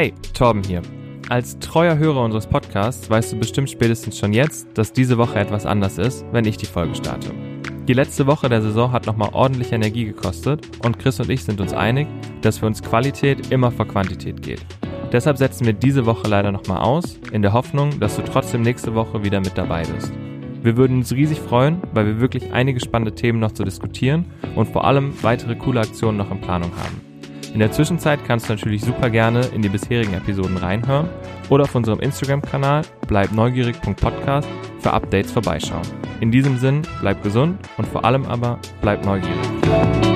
Hey, Torben hier. Als treuer Hörer unseres Podcasts weißt du bestimmt spätestens schon jetzt, dass diese Woche etwas anders ist, wenn ich die Folge starte. Die letzte Woche der Saison hat nochmal ordentlich Energie gekostet und Chris und ich sind uns einig, dass für uns Qualität immer vor Quantität geht. Deshalb setzen wir diese Woche leider nochmal aus, in der Hoffnung, dass du trotzdem nächste Woche wieder mit dabei bist. Wir würden uns riesig freuen, weil wir wirklich einige spannende Themen noch zu diskutieren und vor allem weitere coole Aktionen noch in Planung haben. In der Zwischenzeit kannst du natürlich super gerne in die bisherigen Episoden reinhören oder auf unserem Instagram-Kanal bleibneugierig.podcast für Updates vorbeischauen. In diesem Sinn, bleib gesund und vor allem aber bleib neugierig.